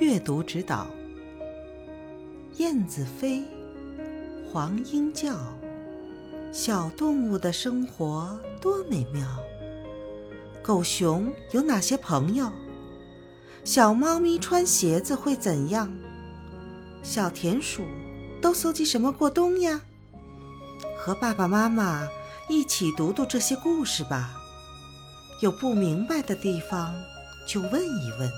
阅读指导。燕子飞黄莺叫。小动物的生活多美妙。狗熊有哪些朋友？小猫咪穿鞋子会怎样？小田鼠都搜集什么过冬呀？和爸爸妈妈一起读读这些故事吧。有不明白的地方就问一问。